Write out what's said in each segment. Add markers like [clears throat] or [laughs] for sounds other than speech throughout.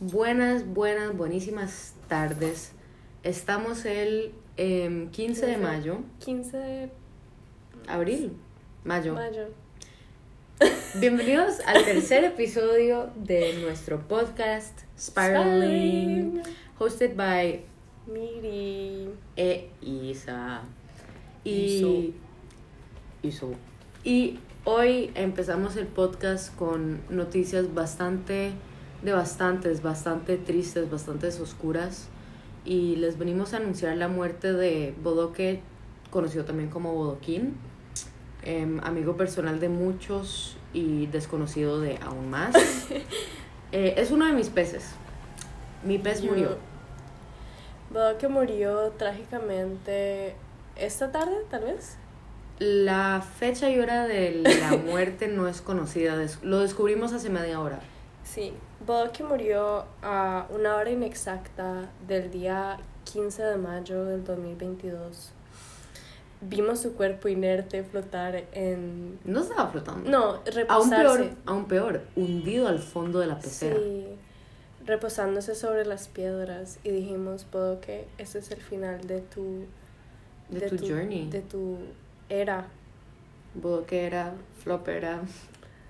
Buenas, buenas, buenísimas tardes. Estamos el em, 15 de mayo, 15 de abril, mayo. mayo. Bienvenidos al [laughs] tercer episodio de nuestro podcast Spiraling, hosted by Miri. E Isa. Y. Iso. Y hoy empezamos el podcast con noticias bastante devastantes, bastante tristes, bastante oscuras. Y les venimos a anunciar la muerte de Bodoque, conocido también como Bodoquín, em, amigo personal de muchos y desconocido de aún más. [laughs] Eh, es uno de mis peces. Mi pez Yo- murió. Veo que murió trágicamente esta tarde, tal vez. La fecha y hora de la [laughs] muerte no es conocida. Lo descubrimos hace media hora. Sí. Veo que murió a una hora inexacta del día 15 de mayo del 2022. Vimos su cuerpo inerte flotar en... No estaba flotando. No, aún reposarse. peor, aún peor, hundido al fondo de la pecera. Sí, reposándose sobre las piedras y dijimos, puedo que ese es el final de tu... De tu journey. De tu era. que era, flop era.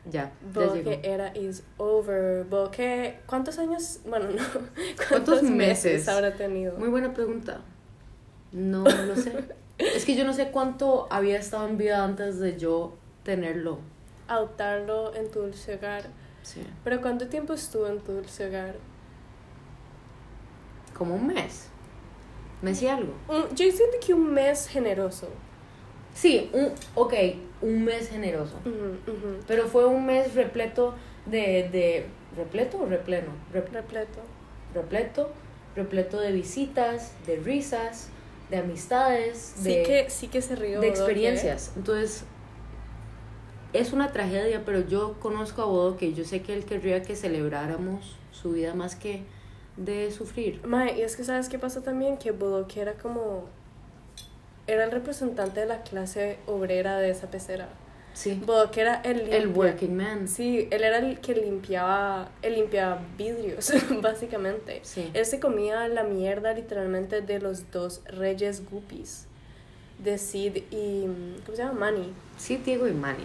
Ya, ya llegó. era is over. Que... ¿Cuántos años? Bueno, no. [laughs] ¿Cuántos meses? habrá tenido? Muy buena pregunta. No lo sé. [laughs] es que yo no sé cuánto había estado en vida antes de yo tenerlo. Adoptarlo en tu dulce hogar. Sí. Pero ¿cuánto tiempo estuvo en tu dulce hogar? Como un mes. Mes y algo. Yo siento que un mes generoso. Sí, un, ok, un mes generoso. Pero fue un mes repleto de, de ¿repleto o repleno? Rep- Repleto. repleto, repleto de visitas, de risas, de amistades, Sí de, que, sí que se rió. de Bodoque. experiencias. Entonces, es una tragedia, pero yo conozco a Bodo que yo sé que él querría que celebráramos su vida más que de sufrir. Mae, y es que sabes qué pasa también, que Bodoque era como... Era el representante de la clase obrera de esa pecera. Sí. Era el... El working man. Sí, él era el que limpiaba, él limpiaba vidrios, [laughs] básicamente. Sí. Él se comía la mierda literalmente de los dos reyes guppies. De Sid y... ¿Cómo se llama? Manny. Sí, Diego y Manny.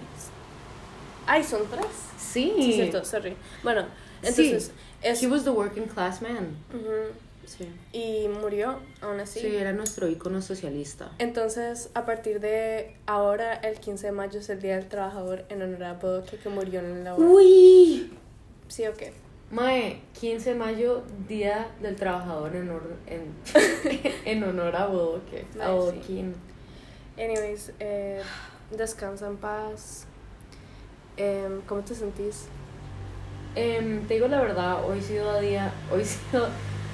Ay, son tres. Sí. Sí, cierto, sorry. Bueno, Sí. entonces... Es, He was the working class man. Ujú. Sí. Y murió, aún así. Sí, era nuestro ícono socialista. Entonces, a partir de ahora, el 15 de mayo es el Día del Trabajador en honor a Bodoque que murió en la obra. Uy. ¿Sí o qué? Mae, 15 de mayo, Día del Trabajador en, honor- en, [laughs] en honor a Bodoque, a Mae, sí. Bodoquín. Anyways, eh, descansa en paz. Em, ¿Cómo te sentís? Em, te digo la verdad, hoy ha sido día, hoy sido,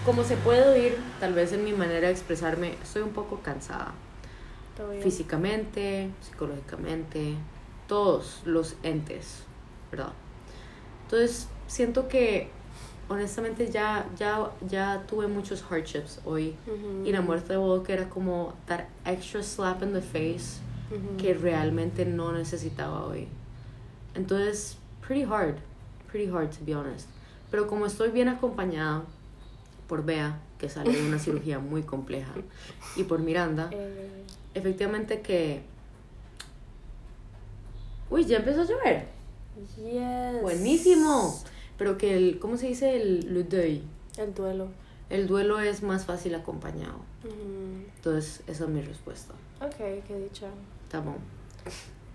como se puede oír, tal vez en mi manera de expresarme, estoy un poco cansada. Físicamente, psicológicamente, todos los entes, ¿verdad? Entonces, siento que honestamente ya, ya, ya tuve muchos hardships hoy. Ujú. Y la muerte de Bodoque era como that extra slap in the face que realmente no necesitaba hoy. Entonces, pretty hard, pretty hard to be honest. Pero como estoy bien acompañada por Bea, que sale de una [laughs] cirugía muy compleja, y por Miranda, Eh, efectivamente que... Uy, ya empezó a llover. yes. Buenísimo. Pero que el, ¿cómo se dice? El le deuil. El duelo. El duelo es más fácil acompañado. Entonces, esa es mi respuesta. Ok, qué dicha. Está bueno.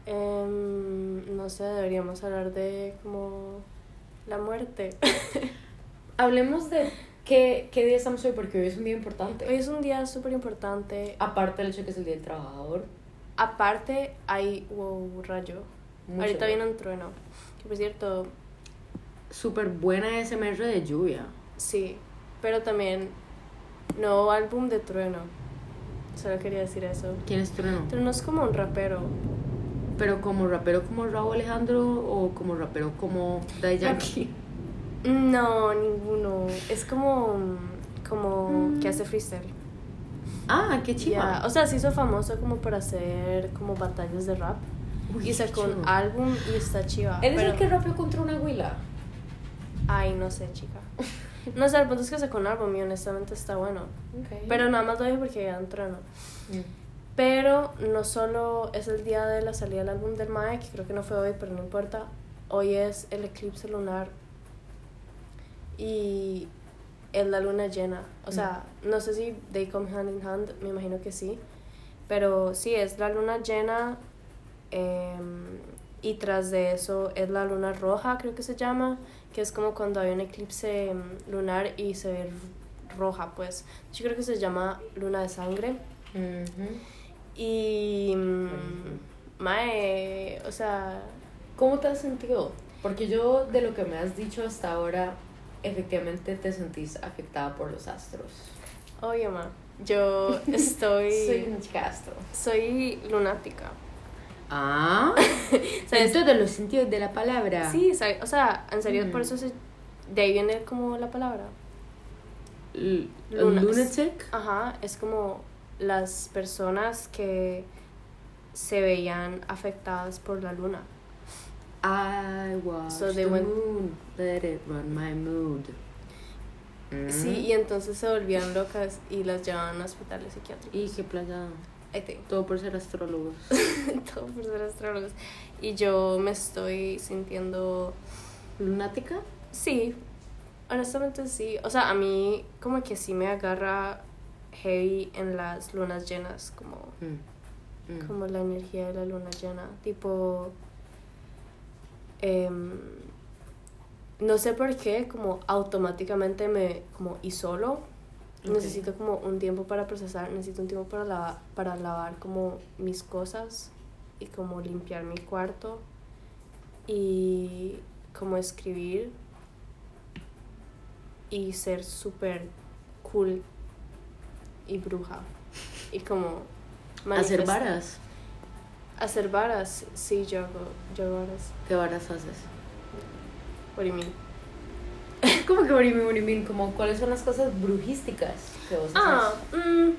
Em, no sé, deberíamos hablar de como la muerte. [laughs] Hablemos de qué, qué día estamos hoy, porque hoy es un día importante. Hoy es un día súper importante. Aparte del hecho que es el Día del Trabajador. Aparte, hay. Wow, rayo. mucho. Ahorita viene un trueno. Que por cierto, Súper buena SMR de lluvia. sí. Pero también. Nuevo álbum de trueno. Solo quería decir eso. ¿Quién es Trueno? Trueno es como un rapero. Pero como rapero como Raúl Alejandro o como rapero como Daddy Yankee. No, ninguno. Es como. Como que hace freestyle. Ah, qué chiva. Ya, O sea, se hizo famoso como por hacer como batallas de rap. Uy, y sacó un chido. álbum y está chiva. ¿Eres pero- el que rapeó contra una huila? Ay, no sé, chica. No sé, el punto es que sacó un álbum y honestamente está bueno. Pero nada más lo dije porque ya entreno. Mm. Pero no solo es el día de la salida del álbum del Mae, que creo que no fue hoy, pero no importa. Hoy es el eclipse lunar y es la luna llena. O sea, no sé si they come hand in hand, me imagino que sí. Pero sí, es la luna llena em, y tras de eso es la luna roja, creo que se llama, que es como cuando hay un eclipse em, lunar y se ve roja, pues. Yo creo que se llama luna de sangre. Ujú. Y... mm, Mae, o sea... ¿Cómo te has sentido? Porque yo, de lo que me has dicho hasta ahora, efectivamente te sentís afectada por los astros. Oye, ma, yo [laughs] estoy... Soy un chicastro. soy lunática. Ah, [laughs] ¿Sabes? en todos los sentidos de la palabra. Sí, o sea, en serio, Mm. por eso se, de ahí viene como la palabra. L- lunatic. Ajá, es como las personas que se veían afectadas por la luna. I watch So they the went- moon, let it run my mood. Mm. Sí, y entonces se volvían locas y las llevaban a hospitales psiquiátricos. Y qué think. Todo por ser astrólogos. [laughs] Todo por ser astrólogos. Y yo me estoy sintiendo ¿Lunática? Sí, honestamente sí. O sea, a mí como que sí me agarra heavy en las lunas llenas, como, Mm. Mm. como la energía de la luna llena. Tipo, em, no sé por qué, como automáticamente me como isolo. Ok. Necesito como un tiempo para procesar, necesito un tiempo para lavar, para lavar como mis cosas y como limpiar mi cuarto y como escribir y ser súper cool y bruja y como Hacer varas. Hacer varas sí yo hago yo hago varas ¿Qué varas haces? what do you mean? ¿Cómo que borimin, borimin? Como, ¿Cuáles son las cosas brujísticas que vos ah haces? mm,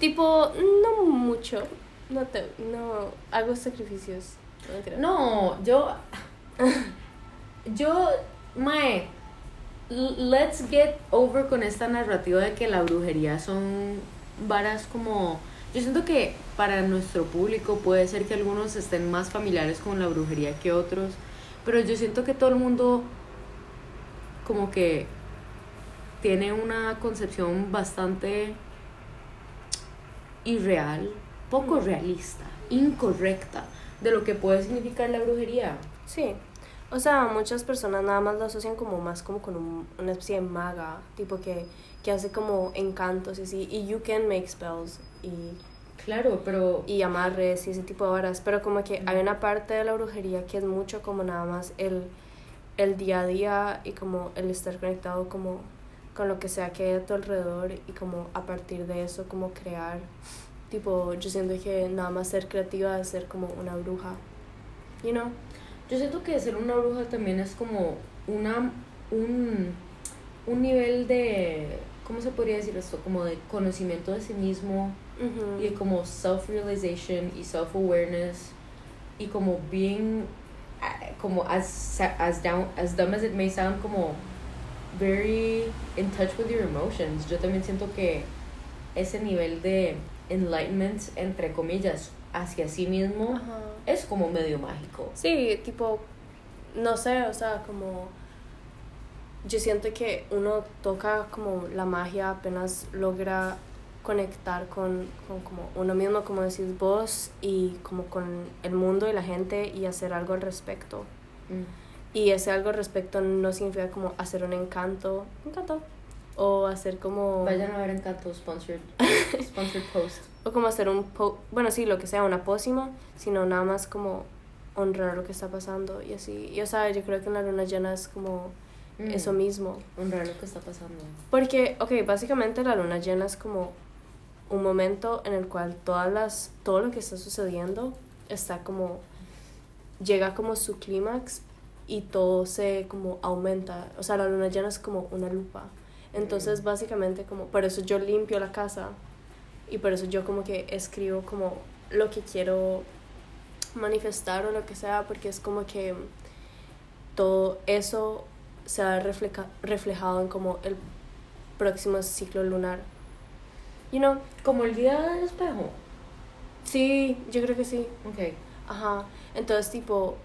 tipo no mucho no te no hago sacrificios no, yo. [laughs] Yo. Mae. Let's get over con esta narrativa de que la brujería son varas como. Yo siento que para nuestro público puede ser que algunos estén más familiares con la brujería que otros, pero yo siento que todo el mundo como que tiene una concepción bastante irreal, poco realista, incorrecta de lo que puede significar la brujería. Sí. O sea, muchas personas nada más lo asocian como más como con un- una especie de maga, tipo que, que hace como encantos y así, y you can make spells y, Claro, pero y amarres y ese tipo de varas, pero como que hay una parte de la brujería que es mucho como nada más el, el día a día y como el estar conectado como con lo que sea que hay a tu alrededor y como a partir de eso como crear, tipo yo siento que nada más ser creativa es ser como una bruja, you know? yo siento que ser una bruja también es como una un, un nivel de ¿cómo se podría decir esto? Como de conocimiento de sí mismo Ujú. y como self-realization y self-awareness y como being como as as down as dumb as it may sound como very in touch with your emotions. Yo también siento que ese nivel de enlightenment entre comillas hacia sí mismo Ajá. es como medio mágico. Sí, tipo, no sé, o sea, como yo siento que uno toca como la magia apenas logra conectar con, con como uno mismo, como decís vos, y como con el mundo y la gente y hacer algo al respecto. Mm. Y ese algo al respecto no significa como hacer un encanto, encanto, o hacer como... Vayan a ver Encanto sponsored [laughs] sponsored post. O como hacer un, po bueno, sí, lo que sea, una pócima, sino nada más como honrar lo que está pasando y así. Y o sea, yo creo que en la luna llena es como Mm. eso mismo. Honrar lo que está pasando. Porque, ok, básicamente la luna llena es como un momento en el cual todas las, todo lo que está sucediendo está como, llega como su clímax y todo se como aumenta. O sea, la luna llena es como una lupa. Entonces, básicamente como, por eso yo limpio la casa y por eso yo como que escribo como lo que quiero manifestar o lo que sea, porque es como que todo eso se va a ver refleja- reflejado en como el próximo ciclo lunar. You know, Como el día del espejo. sí, yo creo que sí. Ok. Ajá. Entonces, tipo,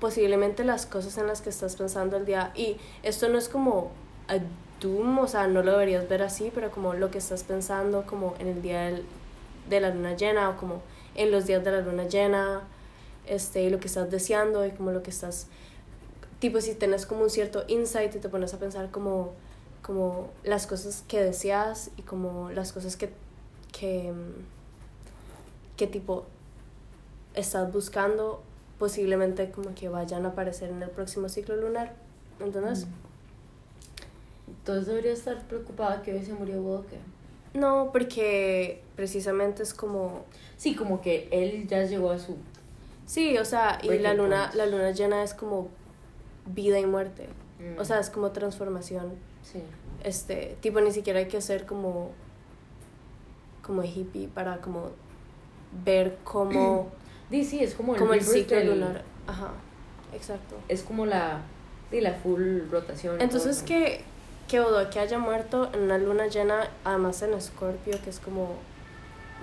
posiblemente las cosas en las que estás pensando el día, y esto no es como a doom, o sea, no lo deberías ver así, pero como lo que estás pensando como en el día del- de la luna llena o como en los días de la luna llena, este, y lo que estás deseando y como lo que estás, tipo, si tienes como un cierto insight y te pones a pensar como, como las cosas que deseas y como las cosas que, que, mm, que tipo estás buscando posiblemente como que vayan a aparecer en el próximo ciclo lunar. ¿Entendés? Entonces debería estar preocupada que hoy se murió Will, ¿o qué? No, porque precisamente es como... Sí, como que él ya llegó a su... Sí, o sea, y la luna, la luna llena es como vida y muerte. Mm. O sea, es como transformación. Sí. Este, tipo, ni siquiera hay que ser como... Como hippie para como ver cómo... [clears throat] Sí, sí, es como el, como el ciclo del- lunar. Ajá, exacto. Es como la... Sí, la full rotación. Entonces que, que Odo que haya muerto en una luna llena, además en Escorpio, que es como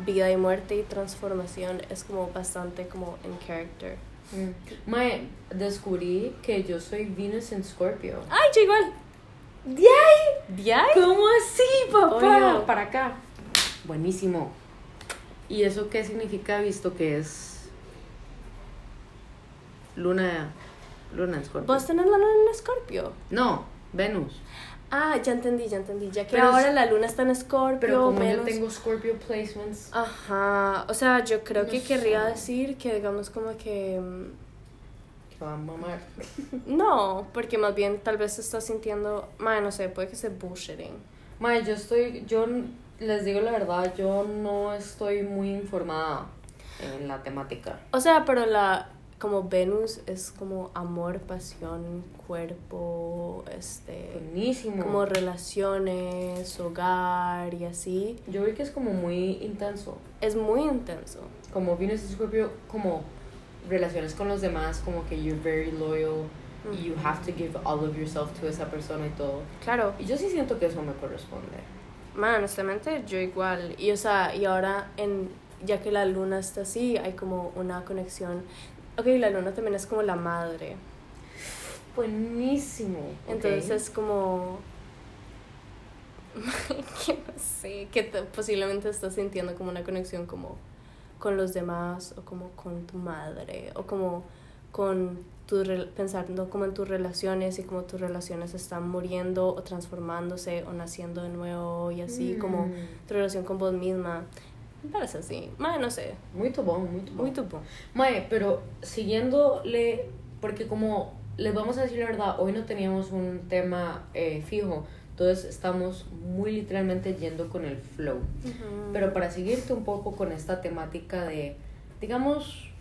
vida y muerte y transformación, es como bastante como en character. Mm. Mae, descubrí que yo soy Venus en Scorpio. ¡Ay, yo igual! ¡Diay! ¿Ya? ¿Cómo así, papá? Para acá. Buenísimo. ¿Y eso qué significa visto que es luna luna en Scorpio? ¿Vos tenés la luna en Escorpio? No, Venus. Ah, ya entendí, ya entendí. Ya que Pero ahora es- la luna está en Escorpio, Pero como yo tengo Scorpio placements, Ajá, o sea, yo creo No que sé. querría decir que digamos como que... mm, que va a mamar. No, porque más bien tal vez se está sintiendo... Madre, no sé, puede que sea bullshitting. Mae, yo estoy, yo les digo la verdad, yo no estoy muy informada en la temática. O sea, pero la como Venus es como amor, pasión, cuerpo, este Buenísimo. como relaciones, hogar y así. Yo vi que es como muy intenso. Es muy intenso. Como Venus en Scorpio, como relaciones con los demás, como que you're very loyal y you have to give all of yourself to esa persona y todo. Claro, Y yo sí siento que eso me corresponde. man, honestamente yo igual. Y o sea, y ahora en ya que la luna está así, hay como una conexión. Ok, la luna también es como la madre. Buenísimo. Entonces ok. es como [laughs] que no sé, que te- posiblemente estás sintiendo como una conexión como con los demás o como con tu madre o como con tu pensando como en tus relaciones y como tus relaciones están muriendo o transformándose o naciendo de nuevo y así como Mm. tu relación con vos misma. Me parece así. Mae, no sé. Muy tubón, muy tubón. Muy tupo. Mae, pero siguiéndole, porque como les vamos a decir la verdad, hoy no teníamos un tema eh, fijo, entonces estamos muy literalmente yendo con el flow. Pero para seguirte un poco con esta temática de, digamos,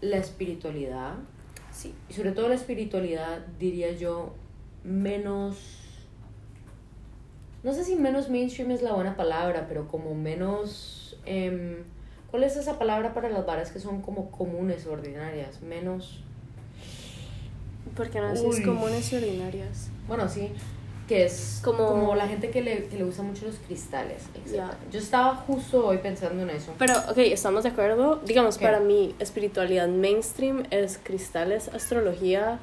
la espiritualidad, sí. y sobre todo la espiritualidad, diría yo, menos... No sé si menos mainstream es la buena palabra, pero como menos... em, ¿Cuál es esa palabra para las varas que son como comunes, ordinarias? Menos... Porque no decís comunes y ordinarias. Bueno, sí, que es Como- como, la gente que le, que le gusta mucho los cristales. Ya. Yo estaba justo hoy pensando en eso. Pero, ok, estamos de acuerdo. Digamos, para mí, espiritualidad mainstream es cristales, astrología.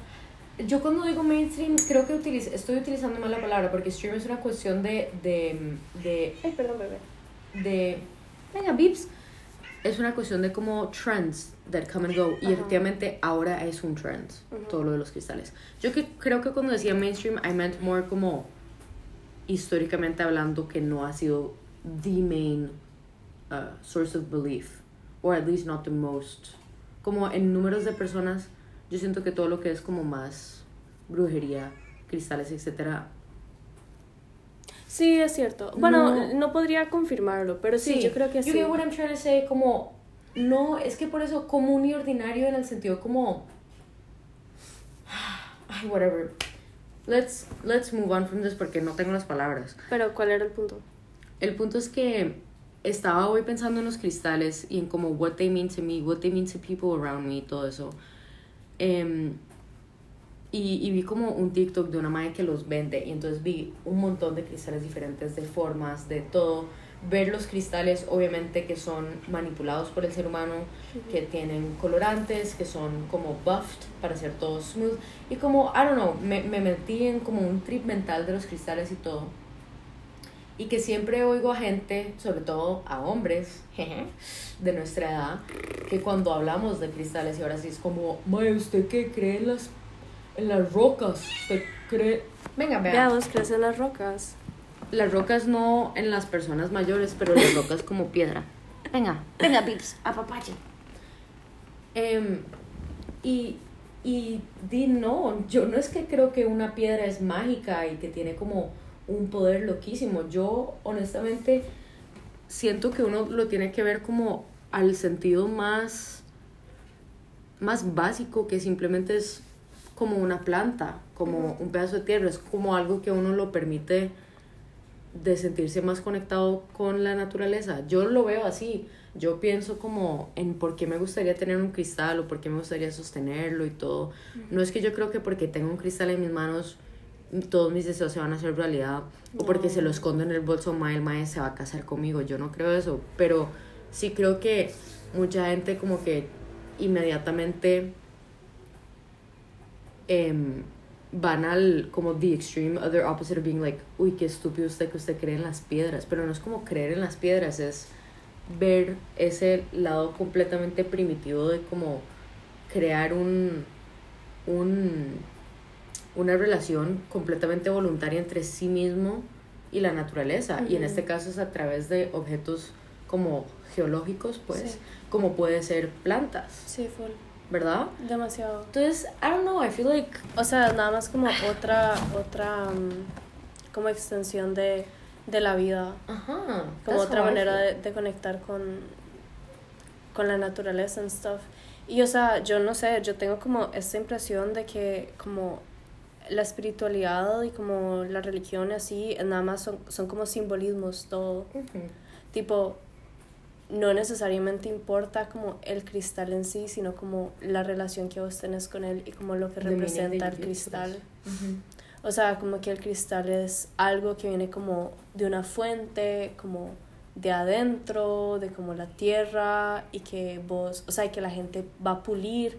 Yo cuando digo mainstream, creo que utiliz- estoy utilizando mal la palabra, porque stream es una cuestión de, de, de Ay, perdón, bebé. de venga beeps es una cuestión de como trends that come and go y Ajá. efectivamente ahora es un trend todo lo de los cristales. Yo que creo que cuando decía mainstream I meant more como históricamente hablando que no ha sido the main uh, source of belief or at least not the most. Como en números de personas yo siento que todo lo que es como más brujería cristales etcétera Sí, es cierto. Bueno, No. no, podría confirmarlo, pero sí, yo creo que sí. You get what I'm trying to say, como, no, es que por eso común y ordinario en el sentido como, ay, whatever. Let's, let's move on from this porque no tengo las palabras. Pero, ¿cuál era el punto? El punto es que estaba hoy pensando en los cristales y en como what they mean to me, what they mean to people around me y todo eso. Em, y, y vi como un TikTok de una madre que los vende y entonces vi un montón de cristales diferentes, de formas, de todo. Ver los cristales, obviamente, que son manipulados por el ser humano, que tienen colorantes, que son como buffed para hacer todo smooth. Y como, I don't know, me, me metí en como un trip mental de los cristales y todo. Y que siempre oigo a gente, sobre todo a hombres [laughs] jeje, de nuestra edad, que cuando hablamos de cristales y ahora sí es como, Mae, ¿usted qué cree en las, en las rocas? ¿Usted cree...? Venga, vea. Vea, vos crees en las rocas. Las rocas no en las personas mayores, pero las rocas como piedra. Venga, venga, Pips, apapache. Em, y, y di no, yo no es que creo que una piedra es mágica y que tiene como un poder loquísimo. Yo honestamente siento que uno lo tiene que ver como al sentido más, más básico, que simplemente es como una planta, como un pedazo de tierra, es como algo que uno lo permite de sentirse más conectado con la naturaleza. Yo lo veo así. Yo pienso como en por qué me gustaría tener un cristal o por qué me gustaría sostenerlo y todo. No es que yo creo que porque tengo un cristal en mis manos todos mis deseos se van a hacer realidad o porque se lo escondo en el bolso, mae, el mae se va a casar conmigo. Yo no creo eso, pero sí creo que mucha gente como que inmediatamente em, van al como the extreme other opposite of being like, uy, qué estúpido usted que usted cree en las piedras, pero no es como creer en las piedras, es ver ese lado completamente primitivo de como crear un un una relación completamente voluntaria entre sí mismo y la naturaleza. Y en este caso es a través de objetos como geológicos, pues, Sí. como puede ser plantas, Sí, full. ¿Verdad? Demasiado. Entonces, I don't know, I feel like O sea, nada más como otra, otra, mm, como extensión de, de la vida. ajá, Como that's otra how I manera de, de conectar con, con la naturaleza and stuff. Y o sea, yo no sé, yo tengo como esta impresión de que como la espiritualidad y como la religión así, nada más son, son como simbolismos, todo. Ujú. Tipo, no necesariamente importa como el cristal en sí, sino como la relación que vos tenés con él y como lo que representa el cristal. O sea, como que el cristal es algo que viene como de una fuente, como de adentro, de como la tierra, y que vos, o sea, y que la gente va a pulir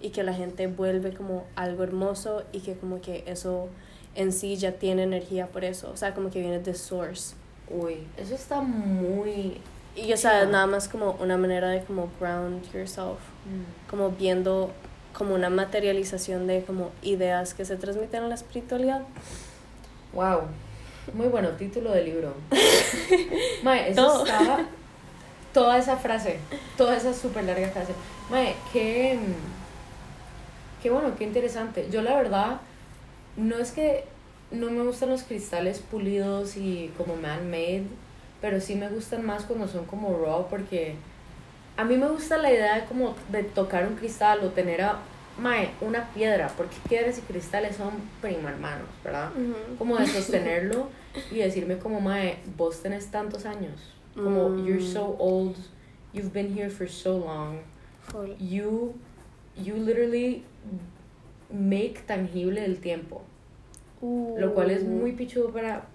y que la gente vuelve como algo hermoso y que como que eso en sí ya tiene energía por eso, o sea, como que viene de source. Uy, eso está muy... Y o sea, nada más como una manera de como ground yourself, como viendo como una materialización de como ideas que se transmiten en la espiritualidad. Wow, muy bueno título del libro. [laughs] Mae, eso Todo. estaba. Toda esa frase, toda esa súper larga frase. Mae, qué. Qué bueno, qué interesante. Yo, la verdad, no es que no me gustan los cristales pulidos y como man-made, pero sí me gustan más cuando son como raw porque a mí me gusta la idea de como de tocar un cristal o tener a, mae, una piedra, porque piedras y cristales son primo hermanos, ¿verdad? como de [laughs] sostenerlo y decirme como mae vos tenés tantos años como Mm. you're so old you've been here for so long you you literally make tangible el tiempo lo cual es muy pichudo para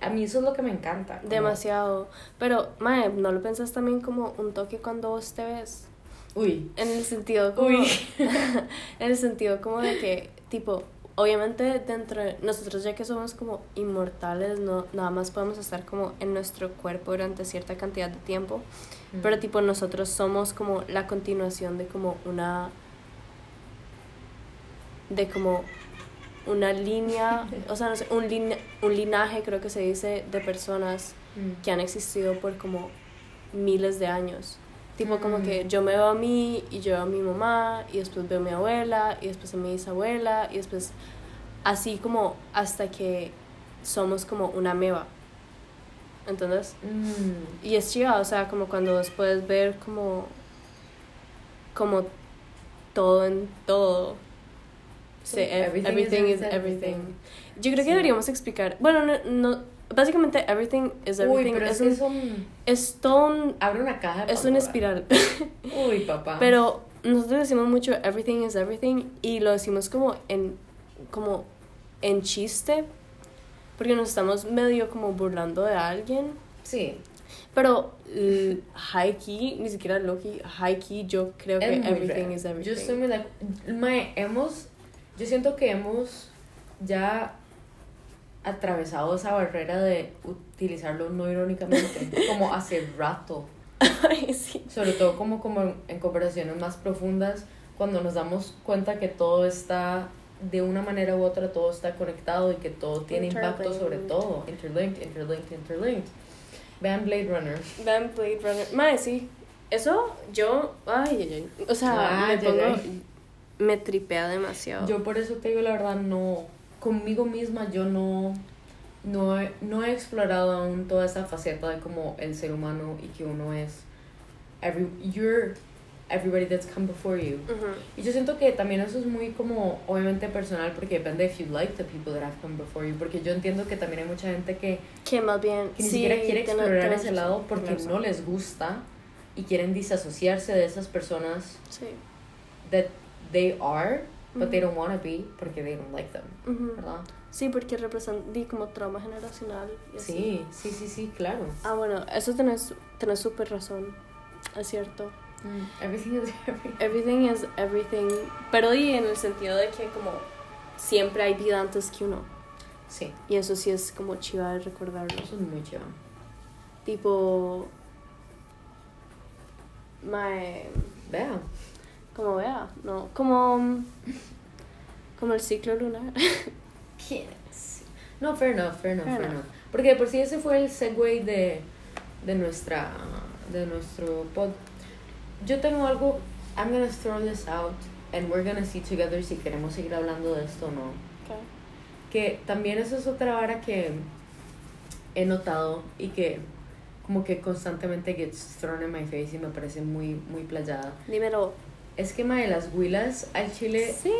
a mí eso es lo que me encanta como- Demasiado. Pero, mae, ¿no lo pensás también como un toque cuando vos te ves? uy En el sentido como... Uy. [laughs] en el sentido como de que, tipo, obviamente dentro de nosotros ya que somos como inmortales, no nada más podemos estar como en nuestro cuerpo durante cierta cantidad de tiempo. Pero tipo nosotros somos como la continuación de como una de como una línea, o sea, no sé, un, line- un linaje creo que se dice de personas Mm. que han existido por como miles de años. Tipo como Mm. que yo me veo a mí y yo veo a mi mamá y después veo a mi abuela y después a mi bisabuela y después así como hasta que somos como una meba. ¿Entendés? Mm. Y es chiva, o sea, como cuando vos puedes ver como, como todo en todo. Sí, Sí, ev- everything everything, is is everything. everything. Yo creo que Sí. deberíamos explicar, bueno, no, no, básicamente everything is uy everything. pero es, es, un, que son es todo un- abre una caja de es una espiral. [laughs] uy papá Pero nosotros decimos mucho everything is everything y lo decimos como en como en chiste, porque nos estamos medio como burlando de alguien. Sí. Pero high key, ni siquiera low key, high key, yo creo que Es muy everything real. is everything. Yo estoy muy de Mae, hemos. Yo siento que hemos ya atravesado esa barrera de utilizarlo no irónicamente, [laughs] como hace rato. Ay, sí. Sobre todo como, como en, conversaciones más profundas, cuando nos damos cuenta que todo está, de una manera u otra, todo está conectado y que todo tiene impacto sobre todo. Interlinked, interlinked, interlinked. Vean Blade Runner. Vean Blade Runner. Mae, sí. Eso yo, ay, ay, ay. O sea, Ay, me ay, pongo, ay. Me tripea demasiado. Yo por eso te digo la verdad, no, conmigo misma yo no, no, he, no he explorado aún toda esa faceta de como el ser humano y que uno es, every, you're everybody that's come before you. Ujú. Y yo siento que también eso es muy como, obviamente personal, porque depende if you like the people that have come before you, porque yo entiendo que también hay mucha gente que, Que más bien, que ni sí, siquiera quiere explorar tiene ese razón, lado porque no les gusta y quieren disasociarse de esas personas Sí. that they are, but they Ujú. don't want to be porque they don't like them. ¿verdad? Sí, porque representa di, como trauma generacional. y así. Sí, sí, sí, sí, claro. Ah, bueno, eso tenés, tenés súper razón. Es cierto. Mm, Everything is [laughs] everything. Everything is everything. Pero di en el sentido de que como siempre hay vida antes que uno. Sí, Y eso sí es como chiva de recordarlo. eso es muy chido. Tipo... My... Vea. Como vea, no, como... Como el ciclo lunar. [laughs] ¿Quién es? No, fair enough, fair enough, Fair fair enough. enough. Porque de por sí ese fue el segue de, de nuestra de nuestro pod. Yo tengo algo, I'm gonna throw this out and we're gonna see together si queremos seguir hablando de esto o no. Que también eso es otra vara que he notado y que como que constantemente gets thrown in my face y me parece muy, muy playada. Dímelo. Es que, mae, las huilas al chile Sí.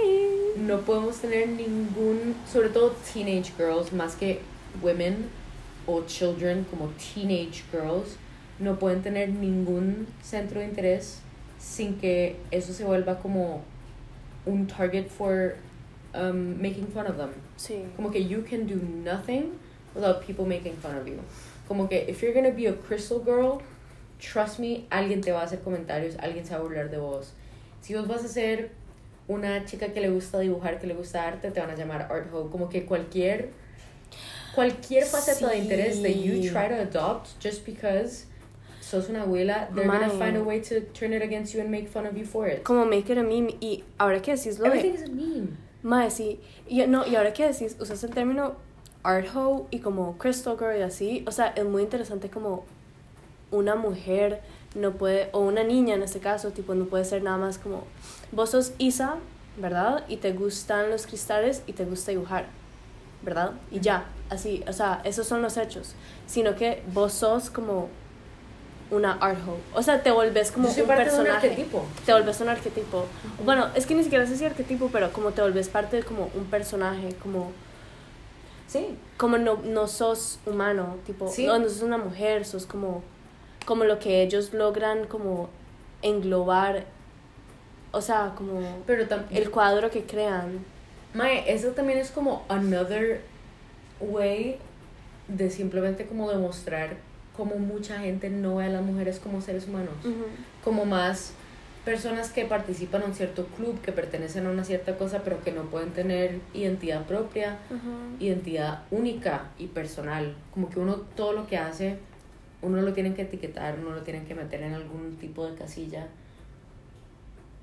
no podemos tener ningún, sobre todo teenage girls, más que women o children como teenage girls, no pueden tener ningún centro de interés sin que eso se vuelva como un target for um, making fun of them. Sí. Como que you can do nothing without people making fun of you. Como que if you're gonna be a crystal girl, trust me, alguien te va a hacer comentarios, alguien se va a burlar de vos. Si vos vas a ser una chica que le gusta dibujar, que le gusta arte, te van a llamar art hoe. Como que cualquier cualquier faceta de interés that you Sí. try to adopt just because sos una abuela, they're gonna Mae. find a way to turn it against you and make fun of you for it. Como make it a meme. Y ahora que decís lo Everything de... is a meme. Mae, sí. Y, no, y ahora que decís, usas el término art hoe y como crystal girl y así. O sea, es muy interesante como una mujer no puede, o una niña en este caso, tipo, no puede ser nada más como, vos sos Isa, ¿verdad? Y te gustan los cristales y te gusta dibujar, ¿verdad? Y ya, así, o sea, esos son los hechos. Sino que vos sos como una art hoe. O sea, te volvés como un parte de un personaje. arquetipo. Te volvés un arquetipo. Bueno, es que ni siquiera sé si arquetipo, pero como te volvés parte de como un personaje, como Sí. como no, no sos humano, tipo, Sí. no, no sos una mujer, sos como, como lo que ellos logran como englobar, o sea, como Pero también el cuadro que crean. Mae, eso también es como another way de simplemente como demostrar cómo mucha gente no ve a las mujeres como seres humanos. Como más personas que participan en un cierto club, que pertenecen a una cierta cosa, pero que no pueden tener identidad propia, identidad única y personal. Como que uno todo lo que hace, uno lo tienen que etiquetar, uno lo tienen que meter en algún tipo de casilla.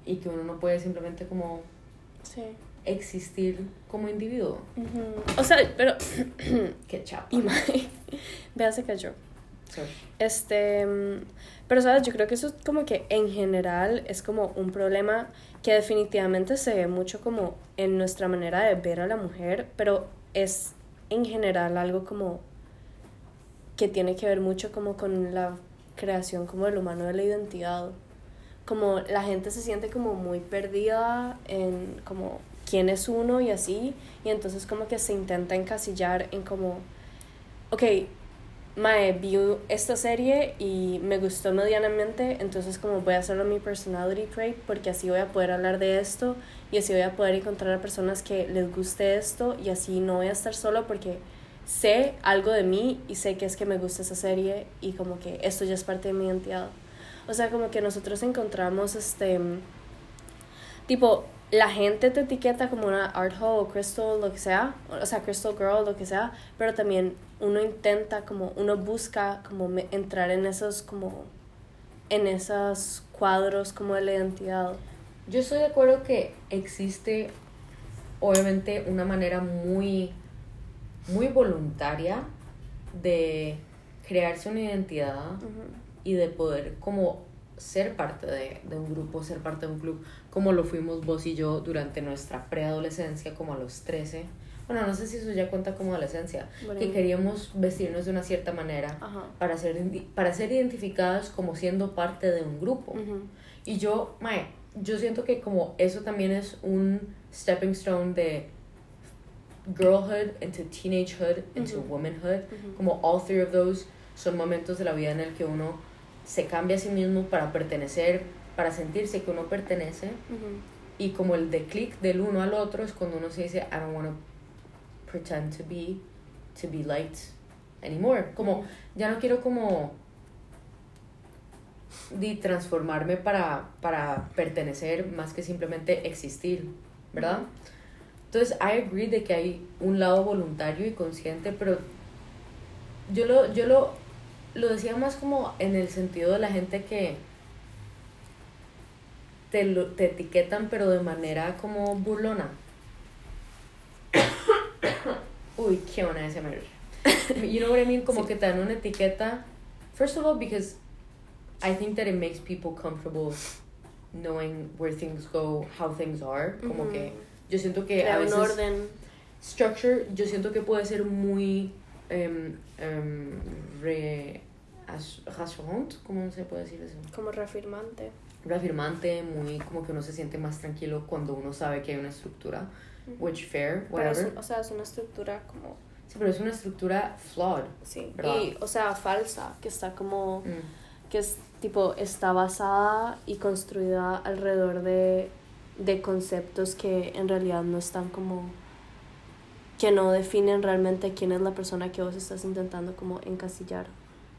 Y que uno no puede simplemente como Sí. existir como individuo. O sea, pero... [clears throat] Qué chapa. vea, se cayó. Sorry. Este, mm, pero sabes, yo creo que eso es como que en general es como un problema que definitivamente se ve mucho como en nuestra manera de ver a la mujer, pero es en general algo como que tiene que ver mucho como con la creación como del humano de la identidad. Como la gente se siente como muy perdida en como quién es uno y así, y entonces como que se intenta encasillar en como, ok, mae, vi esta serie y me gustó medianamente, entonces como voy a hacerlo mi personality trait porque así voy a poder hablar de esto y así voy a poder encontrar a personas que les guste esto y así no voy a estar solo porque sé algo de mí y sé que es que me gusta esa serie y como que esto ya es parte de mi identidad. O sea, como que nosotros encontramos este tipo la gente te etiqueta como una art hole o crystal lo que sea, o sea, crystal girl lo que sea, pero también uno intenta como uno busca como entrar en esos como en esos cuadros como de la identidad. Yo estoy de acuerdo que existe obviamente una manera muy muy voluntaria de crearse una identidad y de poder como ser parte de, de, un grupo, ser parte de un club, como lo fuimos vos y yo durante nuestra preadolescencia, como a los 13. Bueno, no sé si eso ya cuenta como adolescencia, que queríamos vestirnos de una cierta manera para ser, para ser identificadas como siendo parte de un grupo. Y yo, mae, yo siento que como eso también es un stepping stone de girlhood into teenagehood into womanhood, como all three of those son momentos de la vida en el que uno se cambia a sí mismo para pertenecer, para sentirse que uno pertenece. Y como el de clic del uno al otro es cuando uno se dice, I don't want to pretend to be, to be liked anymore. Como, ya no quiero como de transformarme para, para pertenecer más que simplemente existir, ¿verdad? Entonces, I agree de que hay un lado voluntario y consciente, pero yo lo, yo lo lo decía más como en el sentido de la gente que te, lo, te etiquetan pero de manera como burlona. [coughs] Uy, qué buena ese You know what I mean? Como que te dan una etiqueta. First of all, because I think that it makes people comfortable knowing where things go, how things are. Como que yo siento que a veces... un orden. Structure, yo siento que puede ser muy um, um, re, ¿cómo se puede decir eso? Como reafirmante. Reafirmante, muy como que uno se siente más tranquilo cuando uno sabe que hay una estructura, which fair, whatever. o sea, es una estructura como... Sí, pero es una estructura flawed. Sí, y, o sea, falsa, que está como... Mm. que es tipo, está basada y construida alrededor de, de conceptos que en realidad no están como que no definen realmente quién es la persona que vos estás intentando como encasillar.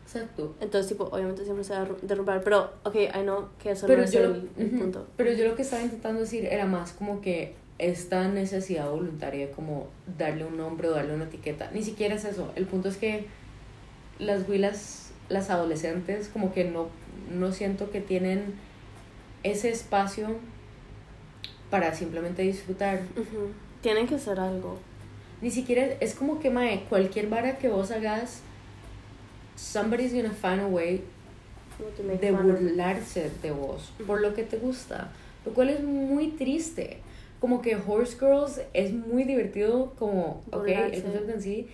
Exacto. Entonces, tipo, obviamente siempre se va a derrumbar, pero, ok, I know que eso no es el, punto. Pero yo lo que estaba intentando decir era más como que esta necesidad voluntaria como darle un nombre o darle una etiqueta. Ni siquiera es eso. El punto es que las huilas, las adolescentes, como que no, no siento que tienen ese espacio para simplemente disfrutar. Tienen que hacer algo ni siquiera es como que, mae, cualquier vara que vos hagas, somebody's gonna find a way de burlarse de vos por lo que te gusta, lo cual es muy triste. Como que Horse Girls es muy divertido, como, ok, el concepto en sí,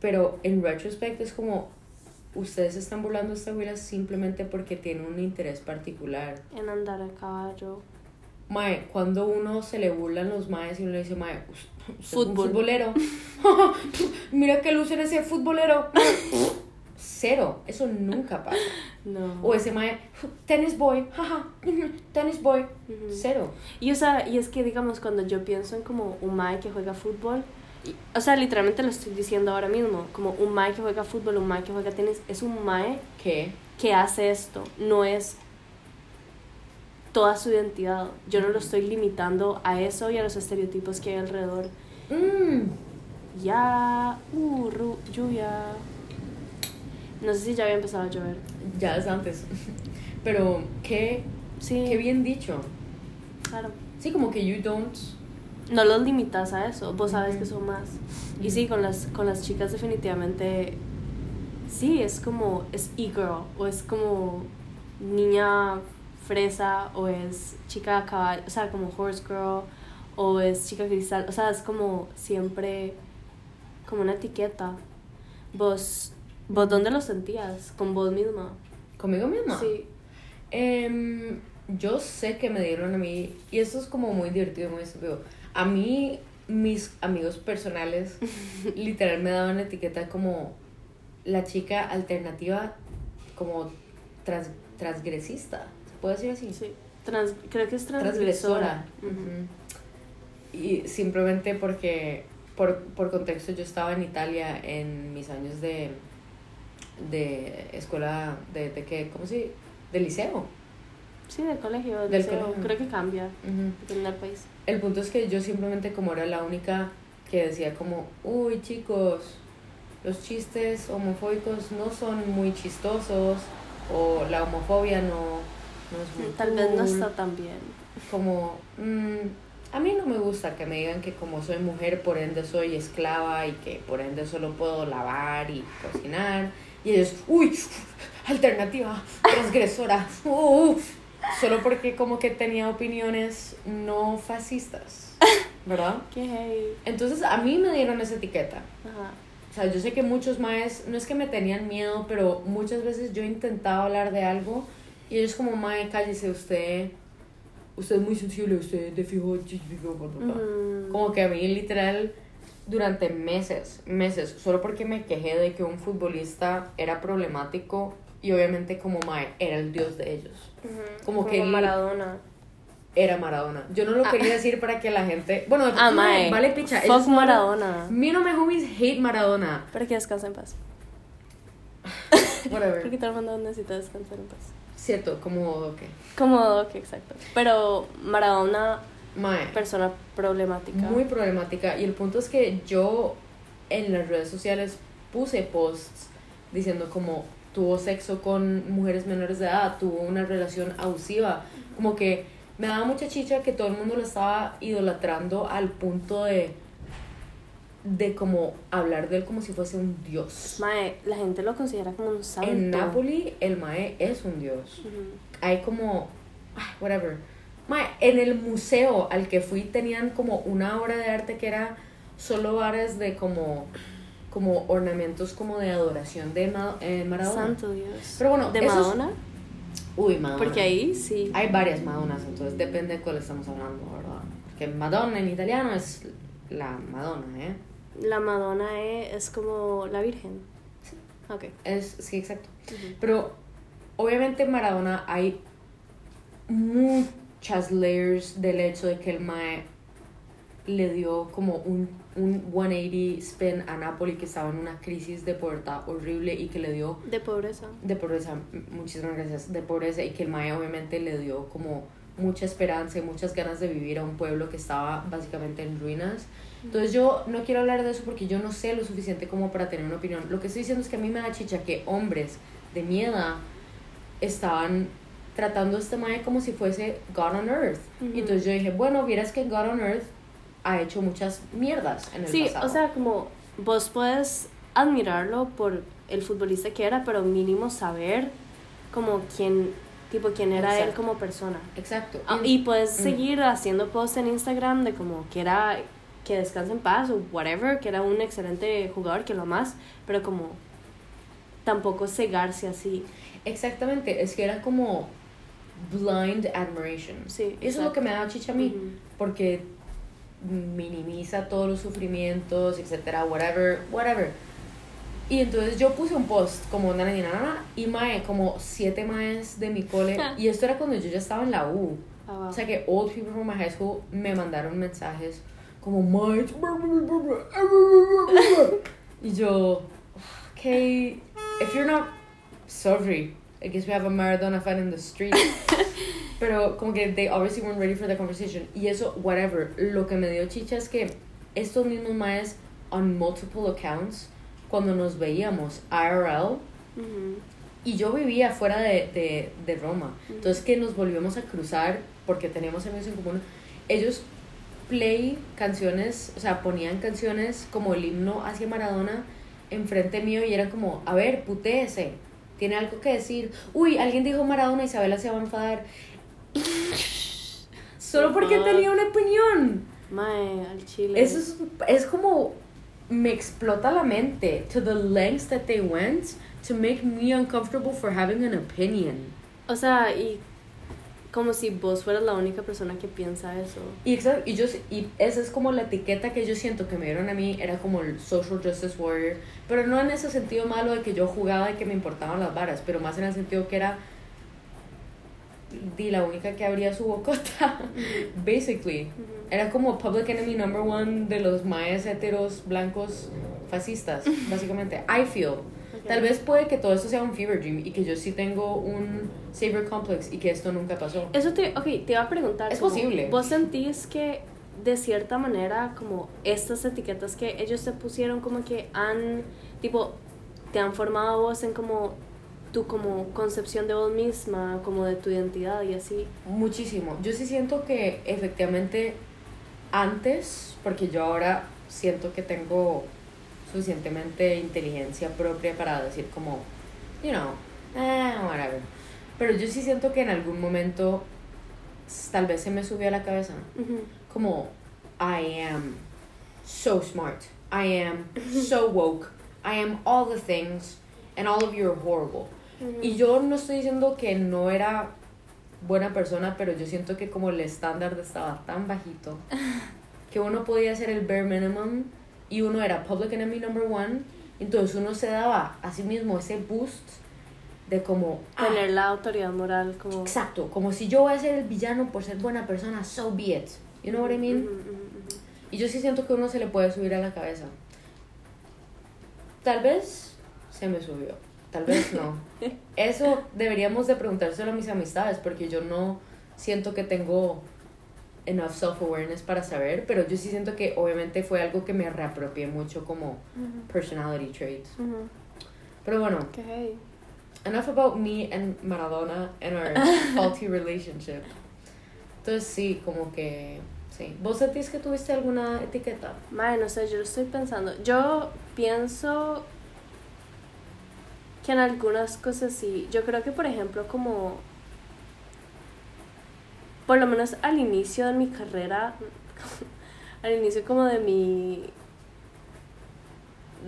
pero en retrospect es como, ustedes están burlando esta huila simplemente porque tiene un interés particular. En andar a caballo. Mae, cuando uno se le burlan los maes y uno le dice, mae, Fútbol. futbolero. [laughs] Mira que lucen ese futbolero. Cero. Eso nunca pasa. No. O ese mae, tennis boy, jaja, tennis boy. Cero. Y o sea, y es que digamos, cuando yo pienso en como un mae que juega fútbol, o sea, literalmente lo estoy diciendo ahora mismo, como un mae que juega fútbol, un mae que juega tenis, es un mae ¿Qué? que hace esto, no es toda su identidad. Yo no lo estoy limitando a eso y a los estereotipos que hay alrededor. Mm. Ya, uh, lluvia. No sé si ya había empezado a llover. Ya es antes. [laughs] Pero qué, sí. qué bien dicho. Claro. Sí, como que you don't... No los limitas a eso, vos sabes que son más. Y sí, con las, con las chicas definitivamente... Sí, es como... Es e-girl o es como niña fresa o es chica caballo, o sea, como horse girl o es chica cristal, o sea, es como siempre como una etiqueta. ¿Vos, vos dónde lo sentías? ¿Con vos misma? ¿Conmigo misma? Sí. Em, yo sé que me dieron a mí, y esto es como muy divertido, muy estúpido. A mí, mis amigos personales, [laughs] literal, me daban etiqueta como la chica alternativa como trans, transgresista, ¿se puede decir así? Sí. Trans, creo que es transgresora. Y simplemente porque, por, por contexto, yo estaba en Italia en mis años de, de escuela, de, de qué, ¿cómo se dice? De liceo. Sí, del colegio, del Del liceo. colegio. Creo que cambia, depende del país. El punto es que yo simplemente como era la única que decía como, uy chicos, los chistes homofóbicos no son muy chistosos o la homofobia no, no es muy Tal vez no cool". está tan bien. como mm, a mí no me gusta que me digan que como soy mujer por ende soy esclava y que por ende solo puedo lavar y cocinar y ellos uy [laughs] alternativa transgresora [laughs] uh, solo porque como que tenía opiniones no fascistas [laughs] verdad Qué hey. entonces a mí me dieron esa etiqueta Ajá. o sea, yo sé que muchos maes, no es que me tenían miedo, pero muchas veces yo intentaba hablar de algo y ellos como, mae, cállese usted, usted es muy sensible, usted de fijo, chi- chi- bla, bla, bla". Mm. como que a mí literal durante meses, meses, solo porque me quejé de que un futbolista era problemático y obviamente como mae era el dios de ellos, Ujú. como que él- Maradona. era Maradona. Yo no lo Ah. quería decir para que la gente, bueno, Ah, mae, mae. vale picha, Fuck no- Maradona. Me no me homies hate Maradona. Para que descanse en paz. Whatever. [laughs] Porque todo el mundo necesita descansar en paz. Cierto, como que. Como que exacto. Pero Maradona, Mae, persona problemática. muy problemática. Y el punto es que yo en las redes sociales puse posts diciendo como tuvo sexo con mujeres menores de edad, tuvo una relación abusiva. Como que me daba mucha chicha que todo el mundo lo estaba idolatrando al punto de de como hablar de él como si fuese un dios. Mae, la gente lo considera como un santo. En Napoli el mae es un dios. Hay como, ay, whatever. Mae, en el museo al que fui tenían como una obra de arte que era solo varas de como, como ornamentos como de adoración de Ma- eh, Maradona. Santo Dios. Pero bueno, ¿De Madonna? Uy, Madonna. Porque ahí sí. Hay varias Madonas, entonces depende de cuál estamos hablando, ¿verdad? Porque Madonna en italiano es la Madonna, ¿eh? La Madonna es, es como la Virgen. Sí. Ok. Es, sí, exacto. Pero obviamente Maradona hay muchas layers del hecho de que el Mae le dio como un, un 180 spin a Napoli que estaba en una crisis de pobreza horrible y que le dio De pobreza. de pobreza, muchísimas gracias, de pobreza y que el Mae obviamente le dio como mucha esperanza y muchas ganas de vivir a un pueblo que estaba básicamente en ruinas. Entonces yo no quiero hablar de eso porque yo no sé lo suficiente como para tener una opinión. Lo que estoy diciendo es que a mí me da chicha que hombres de mi edad estaban tratando a este Mae como si fuese God on Earth. Ujú. Y entonces yo dije, bueno, vieras que God on Earth ha hecho muchas mierdas en el Sí, pasado. o sea, como vos puedes admirarlo por el futbolista que era, pero mínimo saber como quién, tipo, quién era él Exacto. como persona. Exacto. Ah, y puedes Mm. seguir haciendo posts en Instagram de como que era que descanse en paz o whatever, que era un excelente jugador, que lo más, pero como tampoco cegarse así. Exactamente, es que era como blind admiration. Sí, Eso es lo que me da chicha a mí, porque minimiza todos los sufrimientos, etcétera, whatever, whatever. Y entonces yo puse un post como nana, nana, nana, y mae, como siete maes de mi cole, [laughs] y esto era cuando yo ya estaba en la U. Wow. O sea que old people from my high school me mandaron mensajes como mae, [laughs] y yo, okay, if you're not sorry, I guess we have a Maradona fan in the street. [laughs] Pero como que they obviously weren't ready for the conversation. Y eso, whatever. Lo que me dio chicha es que estos mismos maes on multiple accounts, cuando nos veíamos IRL, y yo vivía fuera de, de, de Roma. Entonces que nos volvíamos a cruzar porque teníamos amigos en común. Ellos play canciones, o sea, ponían canciones como el himno hacia Maradona enfrente mío y eran como, a ver, putéese, tiene algo que decir. Uy, alguien dijo Maradona, Isabela se va a enfadar. [laughs] Solo porque tenía una opinión. Mae, al chile. Eso es, es como me explota la mente to the lengths that they went to make me uncomfortable for having an opinion. O sea, y como si vos fueras la única persona que piensa eso. Y, exacto, y, yo, y esa es como la etiqueta que yo siento que me dieron a mí, era como el social justice warrior, pero no en ese sentido malo de que yo jugaba y que me importaban las varas, pero más en el sentido que era di la única que abría su bocota, [laughs] basically. Era como public enemy number one de los maes heteros blancos fascistas, [laughs] básicamente. I feel. Tal vez puede que todo esto sea un fever dream y que yo sí tengo un savior complex y que esto nunca pasó. Eso te, ok, te iba a preguntar. Es como, posible. ¿Vos sentís que de cierta manera como estas etiquetas que ellos te pusieron como que han, tipo, te han formado vos en como tu como concepción de vos misma, como de tu identidad y así? Muchísimo. Yo sí siento que efectivamente antes, porque yo ahora siento que tengo suficientemente inteligencia propia para decir como, you know, eh, whatever. Pero yo sí siento que en algún momento tal vez se me subió a la cabeza como I am so smart, I am so woke, I am all the things and all of you are horrible. Y yo no estoy diciendo que no era buena persona, pero yo siento que como el estándar estaba tan bajito [laughs] que uno podía hacer el bare minimum y uno era public enemy number one, entonces uno se daba a sí mismo ese boost de como ah, tener la autoridad moral como exacto como si yo voy a ser el villano por ser buena persona so be it. You know what I mean y yo sí siento que uno se le puede subir a la cabeza. Tal vez se me subió tal vez no. [laughs] Eso deberíamos de preguntárselo a mis amistades porque yo no siento que tengo enough self-awareness para saber, pero yo sí siento que obviamente fue algo que me reapropié mucho como personality traits. Pero bueno, okay. enough about me and Maradona and our [laughs] faulty relationship. Entonces sí, como que sí. ¿Vos sentís que tuviste alguna etiqueta? Madre, no sé, yo lo estoy pensando. Yo pienso que en algunas cosas sí. Yo creo que, por ejemplo, como. Por lo menos al inicio de mi carrera, [laughs] al inicio como de mi.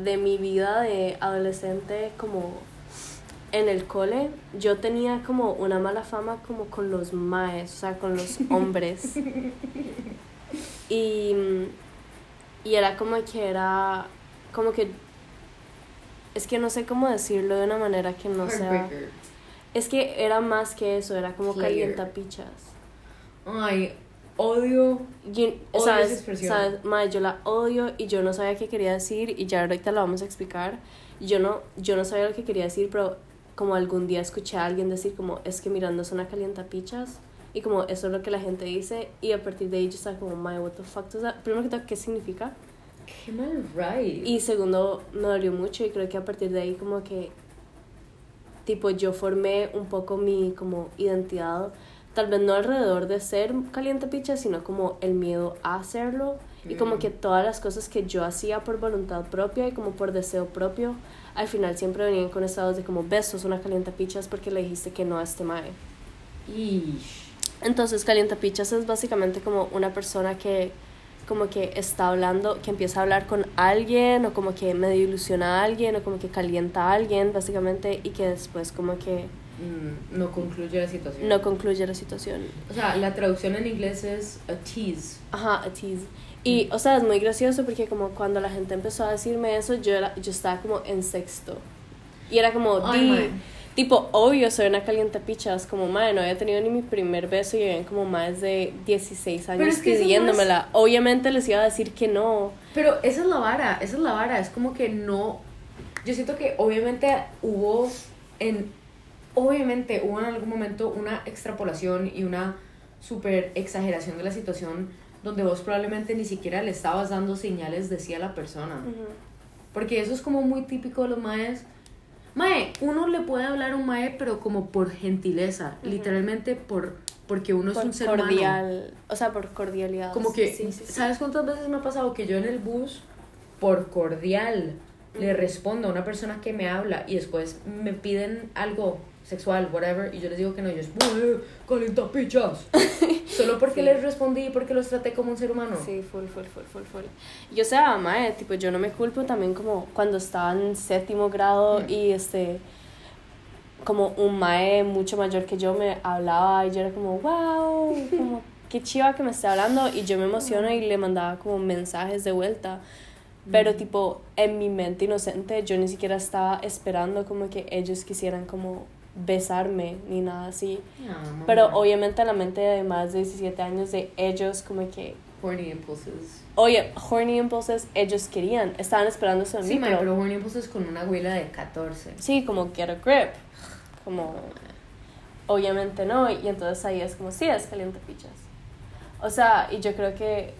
de mi vida de adolescente, como en el cole, yo tenía como una mala fama como con los maes, o sea, con los [laughs] hombres. y. y era como que era. como que es que no sé cómo decirlo de una manera que no sea. Es que era más que eso, era como calientapichas. Ay, odio. ¿Sabes? expresión. yo la odio y yo no sabía qué quería decir y ya ahorita lo vamos a explicar. Yo no, yo no sabía lo que quería decir, pero como algún día escuché a alguien decir como es que mirando es una calientapichas y como eso es lo que la gente dice y a partir de ahí yo estaba como my what the fuck primero que todo qué significa Qué mal right. Y segundo, me dolió mucho y creo que a partir de ahí como que, tipo, yo formé un poco mi como identidad, tal vez no alrededor de ser caliente picha, sino como el miedo a hacerlo. Y como que todas las cosas que yo hacía por voluntad propia y como por deseo propio, al final siempre venían con estados de como, besos, una caliente pichas porque le dijiste que no a este mae. Entonces, caliente pichas es básicamente como una persona que como que está hablando, que empieza a hablar con alguien o como que medio ilusiona a alguien o como que calienta a alguien básicamente y que después como que mm, no concluye la situación. No concluye la situación. O sea, la traducción en inglés es a tease. Ajá, a tease. Y, o sea, es muy gracioso porque como cuando la gente empezó a decirme eso, yo, yo estaba como en sexto. Y era como, Tipo, obvio, soy una caliente pichas, como, madre, no había tenido ni mi primer beso y habían como más de 16 años pidiéndomela. Obviamente les iba a decir que no. Pero esa es la vara, esa es la vara, es como que no... Yo siento que obviamente hubo en... Obviamente hubo en algún momento una extrapolación y una super exageración de la situación donde vos probablemente ni siquiera le estabas dando señales de sí a la persona. Porque eso es como muy típico de los maes. Mae, uno le puede hablar a un mae, pero como por gentileza, literalmente por porque uno es un ser cordial, o sea, por cordialidad. Como que, ¿sabes cuántas veces me ha pasado que yo en el bus, por cordial, le respondo a una persona que me habla y después me piden algo sexual, whatever, y yo les digo que no, ellos, calienta pichas. [laughs] Solo porque les respondí y porque los traté como un ser humano. Sí, full, full, full, full, full. Yo sé, mae, tipo, yo no me culpo también como cuando estaba en séptimo grado mm. y este como un mae mucho mayor que yo me hablaba y yo era como, wow, como [laughs] qué chiva que me está hablando y yo me emociono y le mandaba como mensajes de vuelta. Pero tipo, en mi mente inocente, yo ni siquiera estaba esperando como que ellos quisieran como besarme ni nada así. No, Pero obviamente en la mente de más de 17 años de ellos como que, Horny impulses. oye, horny impulses, ellos querían, estaban esperando eso de Sí, mí, pero, pero horny impulses con una abuela de 14. sí, como get a grip, como, obviamente no, y entonces ahí es como, sí, es caliente pichas. O sea, y yo creo que,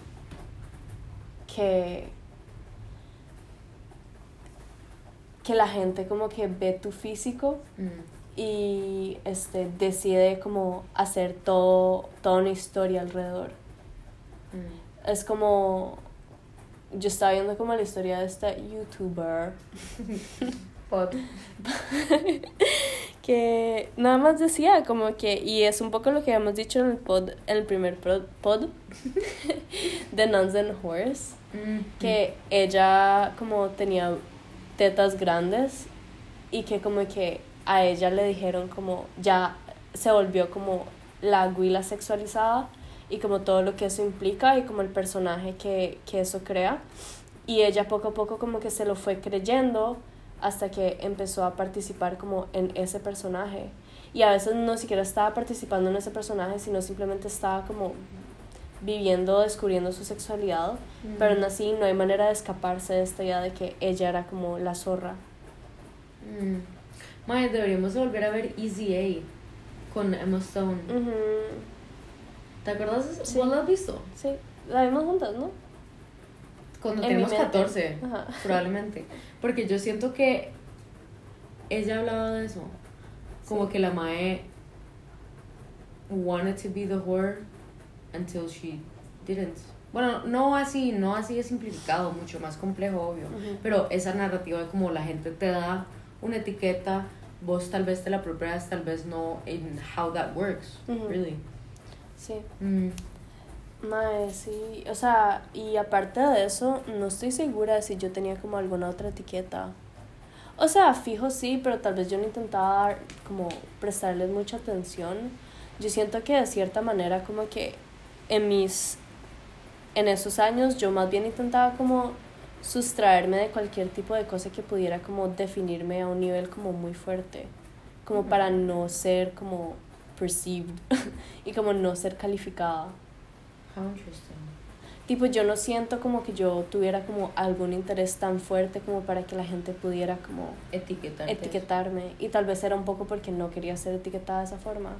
que, que la gente como que ve tu físico Mm. Y este decide como hacer todo toda una historia alrededor Mm. es como yo estaba viendo como la historia de esta youtuber [laughs] Pod. [laughs] que nada más decía como que y es un poco lo que hemos dicho en el pod en el primer pod [laughs] de Nuns and Horse Mm. que ella como tenía tetas grandes y que como que a ella le dijeron como ya se volvió como la guila sexualizada y como todo lo que eso implica y como el personaje que, que eso crea y ella poco a poco como que se lo fue creyendo hasta que empezó a participar como en ese personaje y a veces no siquiera estaba participando en ese personaje sino simplemente estaba como viviendo, descubriendo su sexualidad, Mm. pero aún así no hay manera de escaparse de esta idea de que ella era como la zorra. Mm. Mae, deberíamos de volver a ver Easy A con Emma Stone. ¿Te acuerdas? eso? Sí. ¿Vos la has visto? Sí, la vimos juntas, ¿no? Cuando En mi tenemos mente. 14, Ajá. probablemente. Porque yo siento que ella hablaba de eso. Como Sí. que la Mae wanted to be the whore until she didn't. Bueno, no así, no así es simplificado, mucho más complejo, obvio. Pero esa narrativa de como la gente te da una etiqueta, vos tal vez te la apropias, tal vez no, in how that works, Ujú. really. Sí. Mm. Mae, sí, o sea, y aparte de eso, no estoy segura de si yo tenía como alguna otra etiqueta. O sea, fijo sí, pero tal vez yo no intentaba dar- como prestarles mucha atención. Yo siento que de cierta manera como que en mis en esos años yo más bien intentaba como sustraerme de cualquier tipo de cosa que pudiera como definirme a un nivel como muy fuerte, como para no ser como perceived [laughs] y como no ser calificada. How interesting. Tipo, yo no siento como que yo tuviera como algún interés tan fuerte como para que la gente pudiera como Etiquetarte. etiquetarme. Y tal vez era un poco porque no quería ser etiquetada de esa forma.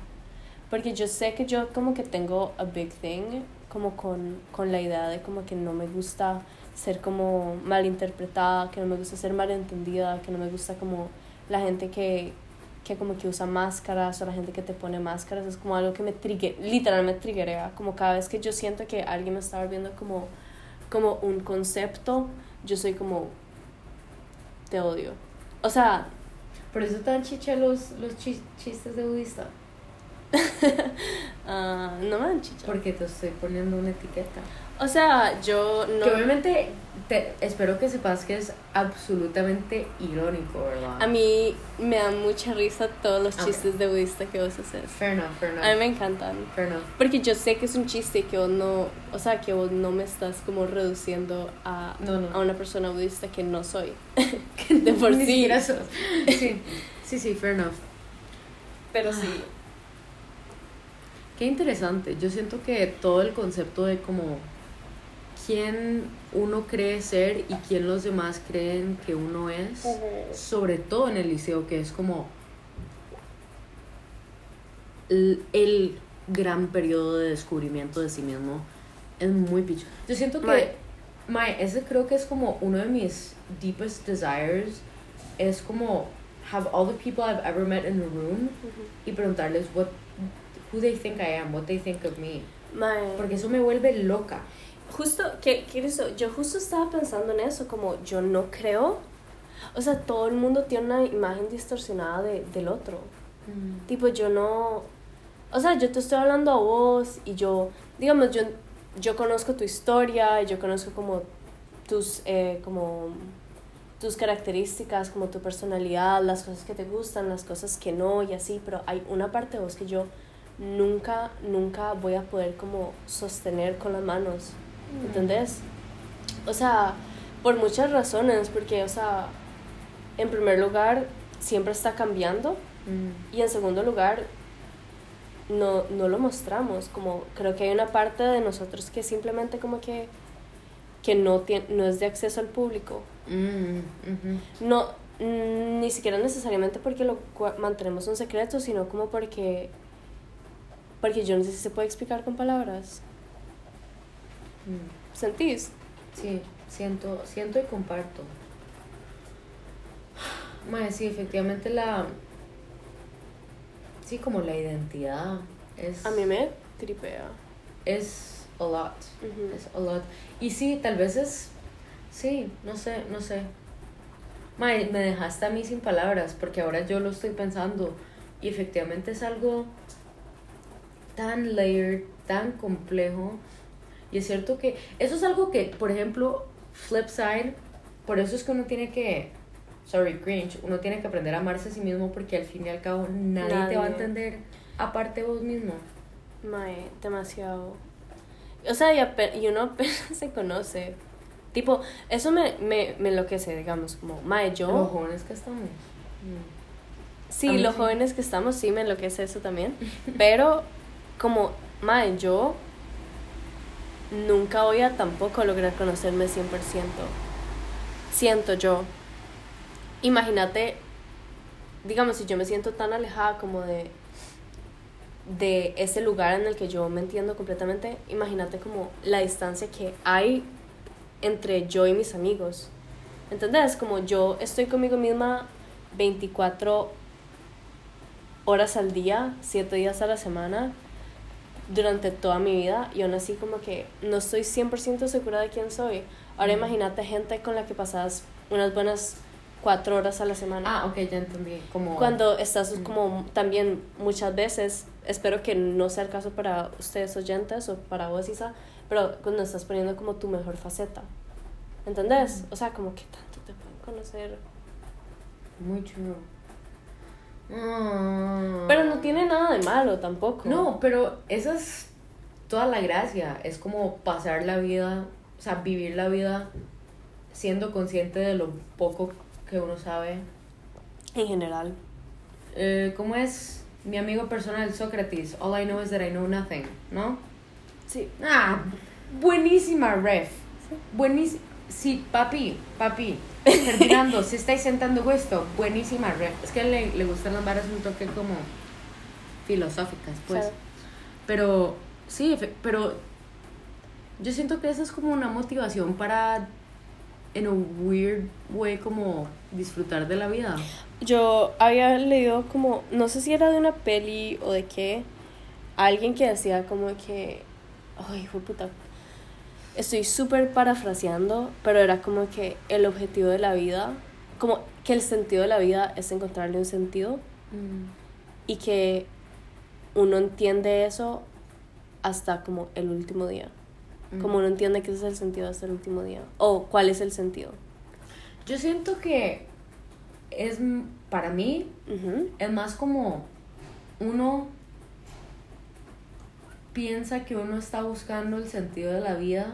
Porque yo sé que yo como que tengo a big thing como con, con la idea de como que no me gusta ser como malinterpretada, que no me gusta ser malentendida, que no me gusta como la gente que, que como que usa máscaras o la gente que te pone máscaras. Es como algo que me trigger, literalmente triggerea. Como cada vez que yo siento que alguien me está volviendo como, como un concepto, yo soy como, te odio. O sea, Por eso te dan chicha los, los chi- chistes de budista. [laughs] ah, no me dan chicha. Porque te estoy poniendo una etiqueta. O sea, yo no... Que obviamente te, espero que sepas que es absolutamente irónico, ¿verdad? A mí me dan mucha risa todos los chistes de budista que vos haces. Fair enough, fair enough. A mí me encantan. Fair enough. Porque yo sé que es un chiste que vos no... O sea, que vos no me estás como reduciendo a, No, no. a una persona budista que no soy. [laughs] [laughs] de por Ni sí. sos. Sí, [laughs] sí, sí, fair enough. Pero sí. Qué interesante. Yo siento que todo el concepto de como quién uno cree ser y quién los demás creen que uno es, sobre todo en el liceo, que es como el, el gran periodo de descubrimiento de sí mismo, es muy picho. Yo siento que, Mae. Mae, ese creo que es como uno de mis deepest desires, es como have all the people I've ever met in a room y preguntarles what who they think I am, what they think of me, Mae. porque eso me vuelve loca. Justo, ¿qué, qué es eso? Yo justo estaba pensando en eso, como yo no creo. O sea, todo el mundo tiene una imagen distorsionada de, del otro. Tipo, yo no. O sea, yo te estoy hablando a vos y yo. Digamos, yo, yo conozco tu historia y yo conozco como tus. Eh, como. tus características, como tu personalidad, las cosas que te gustan, las cosas que no y así, pero hay una parte de vos que yo nunca, nunca voy a poder como sostener con las manos, Mm. ¿Entendés? O sea, por muchas razones, porque, o sea, en primer lugar, siempre está cambiando Mm. y en segundo lugar, no, no lo mostramos, como creo que hay una parte de nosotros que simplemente como que, que no, tiene, no es de acceso al público. Mm. No, mm, ni siquiera necesariamente porque lo mantenemos un secreto, sino como porque, porque yo no sé si se puede explicar con palabras. Mm. ¿Sentís? Sí, siento, siento y comparto. Mae, sí, efectivamente la... Sí, como la identidad es... A mí me tripea. Es a lot. Es a lot. Y sí, tal vez es... Sí, no sé, no sé. Mae, me dejaste a mí sin palabras porque ahora yo lo estoy pensando y efectivamente es algo tan layered, tan complejo. Y es cierto que eso es algo que, por ejemplo, flip side, por eso es que uno tiene que, sorry, cringe, uno tiene que aprender a amarse a sí mismo porque al fin y al cabo nadie, te va a Nadie. entender aparte de vos mismo. Mae, demasiado. O sea, y, y uno [laughs] apenas se conoce. Tipo, eso me, me, me enloquece, digamos, como, mae, yo... Los jóvenes que estamos. Mm. Sí, los sí. jóvenes que estamos, sí, me enloquece eso también. Pero, como, mae, yo nunca voy a tampoco lograr conocerme 100%. Siento yo. Imagínate, digamos, si yo me siento tan alejada como de de ese lugar en el que yo me entiendo completamente, imagínate como la distancia que hay entre yo y mis amigos. ¿Entendés? Como yo estoy conmigo misma 24 horas al día, 7 días a la semana, durante toda mi vida, y aún así como que no estoy 100% segura de quién soy. Ahora Ujú. imagínate gente con la que pasas unas buenas 4 horas a la semana. Ah, ok, ya entendí. Como... Cuando estás Mm. como también muchas veces, espero que no sea el caso para ustedes oyentes o para vos, Isa, pero cuando estás poniendo como tu mejor faceta. ¿Entendés? Mm. O sea, como que tanto te pueden conocer. Muy chulo. Ah. Pero no tiene nada de malo tampoco. No, pero esa es toda la gracia. Es como pasar la vida, o sea, vivir la vida siendo consciente de lo poco que uno sabe. En general. Eh, ¿Cómo es mi amigo personal Sócrates? All I know is that I know nothing, ¿no? Sí. Ah, buenísima, ref. Buenísima. Sí, papi, papi. Ferdinando, si estáis sentando esto, buenísima, ref. Es que le, le gustan las varas un toque como filosóficas, pues. Pero, sí, pero yo siento que esa es como una motivación para, en un weird way, como disfrutar de la vida. Yo había leído como, no sé si era de una peli o de qué, alguien que decía como que, ay, de puta, estoy súper parafraseando, pero era como que el objetivo de la vida, como que el sentido de la vida es encontrarle un sentido y que uno entiende eso hasta como el último día. Como uno entiende que ese es el sentido hasta el último día. O cuál es el sentido. Yo siento que es, para mí, es más como uno piensa que uno está buscando el sentido de la vida,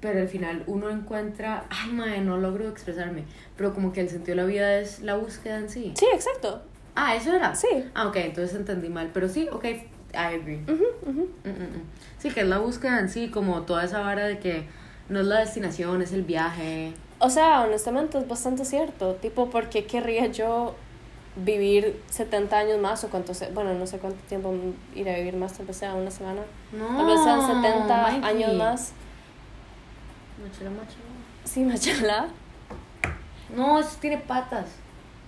pero al final uno encuentra, ay, madre, no logro expresarme, pero como que el sentido de la vida es la búsqueda en sí. Sí, exacto. Ah, eso era. Sí. Ah, ok, entonces entendí mal, pero sí, ok, I agree. Ujú. Mm, mm, mm. Sí, que es la búsqueda en sí, como toda esa vara de que no es la destinación, es el viaje. O sea, honestamente es bastante cierto. Tipo, ¿por qué querría yo vivir 70 años más o cuánto sé? Bueno, no sé cuánto tiempo iré a vivir más, tal vez sea una semana. No, Tal vez sean 70 Mikey. años más. Machala, machala. Sí, machala. No, eso tiene patas.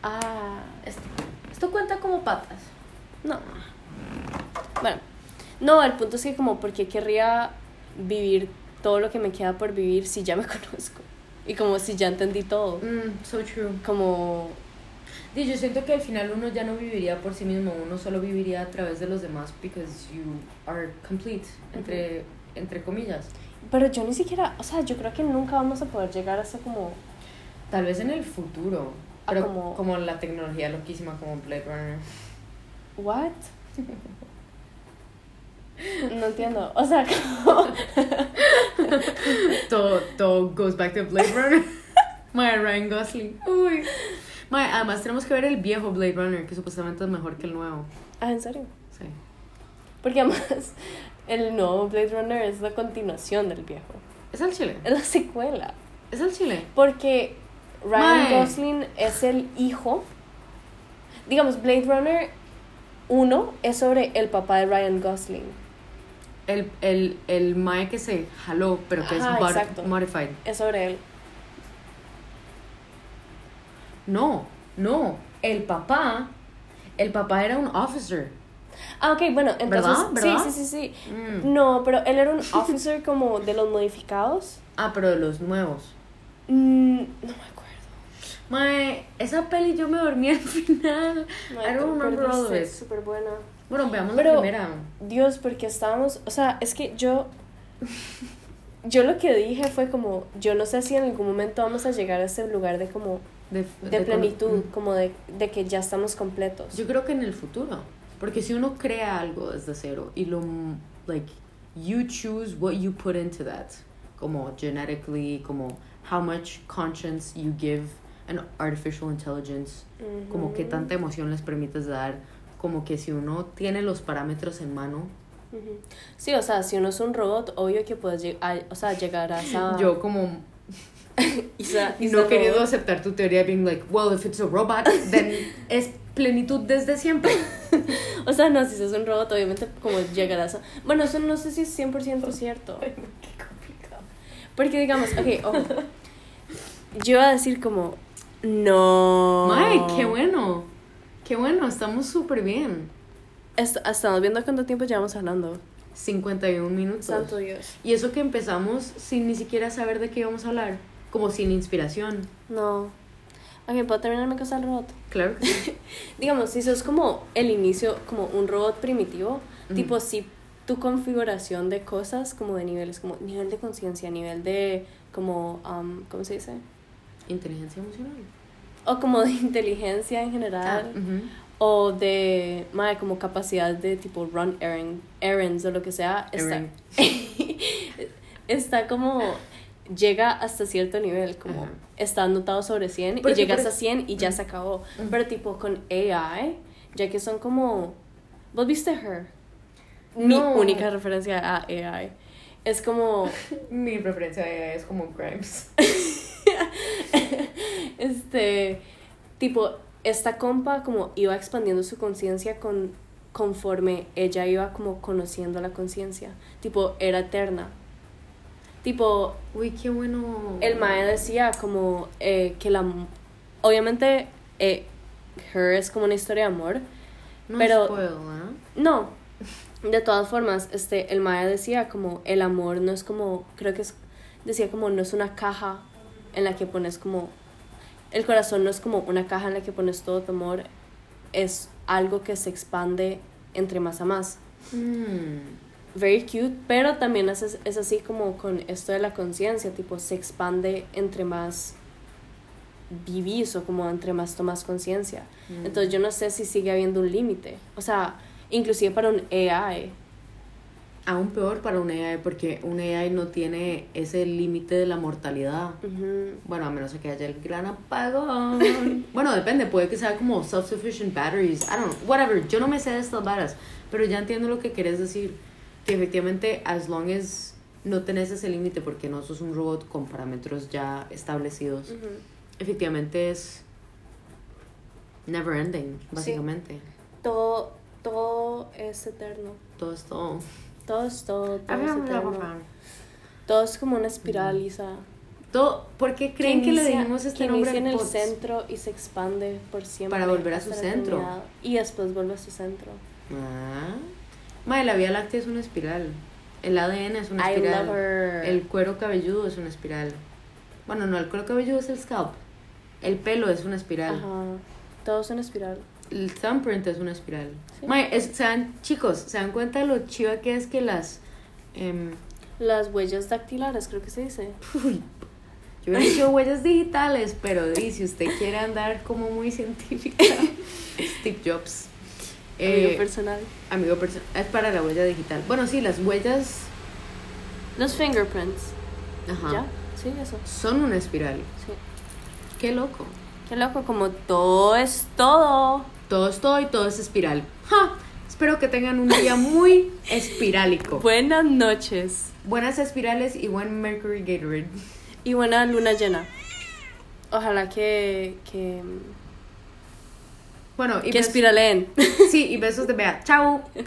Ah, Esto, esto cuenta como patas. no. Bueno, no, el punto es que como, ¿por qué querría vivir todo lo que me queda por vivir si ya me [laughs] conozco? Y como si ya entendí todo. Mm, so true. Como, Di, yo siento que al final uno ya no viviría por sí mismo, uno solo viviría a través de los demás because you are complete, entre, entre comillas. Pero yo ni siquiera, o sea, yo creo que nunca vamos a poder llegar a ese como... Tal vez en el futuro. Ah, Pero como- como... la tecnología loquísima como Blade Runner. ¿What? [laughs] No entiendo. O sea, como... [laughs] todo, todo goes back to Blade Runner. [laughs] My Ryan Gosling. Uy. My, además tenemos que ver el viejo Blade Runner, que supuestamente es mejor que el nuevo. Ah, ¿en serio? Sí. Porque además [laughs] el nuevo Blade Runner es la continuación del viejo. ¿Es el chile? Es la secuela. ¿Es el chile? Porque Ryan Mae. Gosling es el hijo. Digamos, Blade Runner 1 es sobre el papá de Ryan Gosling. El, el, el Mae que se jaló, pero que Ajá, es mod- exacto. modified. Es sobre él. No, no. El papá, el papá era un officer. Ah, ok, bueno, entonces. ¿Verdad? ¿Verdad? Sí, sí, sí, sí. Mm. No, pero él era un officer como de los modificados. Ah, pero de los nuevos. Mm, no me acuerdo. Mae, esa peli yo me dormí al final. I don't remember all of it. súper buena. Bueno, veamos Pero- la primera. Dios, porque estábamos, o sea, es que yo, yo lo que dije fue como, yo no sé si en algún momento vamos a llegar a ese lugar de como, De, de de- plenitud, mm. como de, de que ya estamos completos. Yo creo que en el futuro. Porque si uno crea algo desde cero y lo, like, you choose what you put into that. Como genetically, como how much conscience you give an artificial intelligence. Como qué tanta emoción les permites dar. Como que si uno tiene los parámetros en mano. Sí, o sea, si uno es un robot, obvio que puedes o sea, llegar a esa... [laughs] Yo como [laughs] y esa no queriendo aceptar tu teoría being like, well, if it's a robot, then [laughs] es plenitud desde siempre. [laughs] O sea, no, si sos un robot, obviamente como llegarás a... Bueno, eso no sé si es 100% cierto. Qué complicado. Porque digamos, ok, ojo. Yo iba a decir como, no. Ay, qué bueno. Qué bueno, estamos súper bien. Est- estamos viendo cuánto tiempo llevamos hablando. 51 minutos. Santo Dios. Y eso que empezamos sin ni siquiera saber de qué íbamos a hablar. Como sin inspiración. No. Ok, ¿puedo terminar mi cosa del robot? Claro que sí. [laughs] Digamos, si sos como el inicio, como un robot primitivo, tipo si tu configuración de cosas, como de niveles, como nivel de conciencia, nivel de, como, um, ¿cómo se dice? Inteligencia emocional. O como de [laughs] inteligencia en Ah, general. ujú. O de, madre, como capacidad de tipo run errand, errands o lo que sea. Está, [laughs] está como, llega hasta cierto nivel, como Ajá. está anotado sobre 100 y llegas a ej- 100 y ya se acabó. Pero tipo con AI, ya que son como, ¿vos viste Her? Mi No. única referencia a AI. Es como, [laughs] Mi preferencia es como Grimes. [laughs] este, tipo, esta compa como iba expandiendo su conciencia con conforme ella iba como conociendo la conciencia. Tipo, era eterna. Tipo, Uy, qué bueno. el mae decía como eh, que la... Obviamente, eh, Her es como una historia de amor. No pero- spoil, ¿eh? No, de todas formas, este, el mae decía como el amor no es como, creo que es, decía como no es una caja en la que pones como, el corazón no es como una caja en la que pones todo tu amor, es algo que se expande entre más a más. Mm. Very cute, pero también es, es así como con esto de la conciencia, tipo se expande entre más vivís o como entre más tomas conciencia. Mm. Entonces yo no sé si sigue habiendo un límite. O sea, inclusive para un AI. Aún peor para un AI, porque un AI no tiene ese límite de la mortalidad. Ujú. Bueno, a menos que haya el gran apagón. [laughs] bueno, depende, puede que sea como self-sufficient batteries. I don't know, whatever. Yo no me sé de estas varas, pero ya entiendo lo que querés decir. Que efectivamente, as long as no tenés ese límite porque no sos un robot con parámetros ya establecidos, Ujú. efectivamente es never ending, básicamente. Todo, todo es eterno. Todo esto. Todo es todo, todo es eterno. Todo, Todo es como una espiral, Isa. ¿Por qué creen que, le inicia- dijimos este que nombre inicia en el centro y se expande por siempre. Para volver a su centro. Y después vuelve a su centro. Ah. Mae, la Vía Láctea es una espiral. El ADN es una espiral. El cuero cabelludo es una espiral. Bueno, no, el cuero cabelludo es el scalp. El pelo es una espiral. Ajá. Todo es una espiral. El thumbprint es una espiral. Sí. Mae, es- se dan, chicos, ¿se dan cuenta de lo chiva que es que las... em, Las huellas dactilares, creo que se dice. Uy, yo he hecho huellas digitales, pero di, si usted quiere andar como muy científica, [laughs] Steve Jobs. Amigo Eh, personal. amigo personal. Es para la huella digital. Bueno, sí, las huellas Los fingerprints. ajá, ¿Ya? Sí, eso. son una espiral. Sí. Qué loco. Qué loco, como todo es todo. Todo es todo y todo es espiral. ¡Ja! Espero que tengan un día muy [laughs] espirálico. Buenas noches. Buenas espirales y buen Mercury Gatorade. Y buena luna llena. Ojalá que. que. Bueno, y que bes- espiraleen. Sí, y besos de Bea. Chao.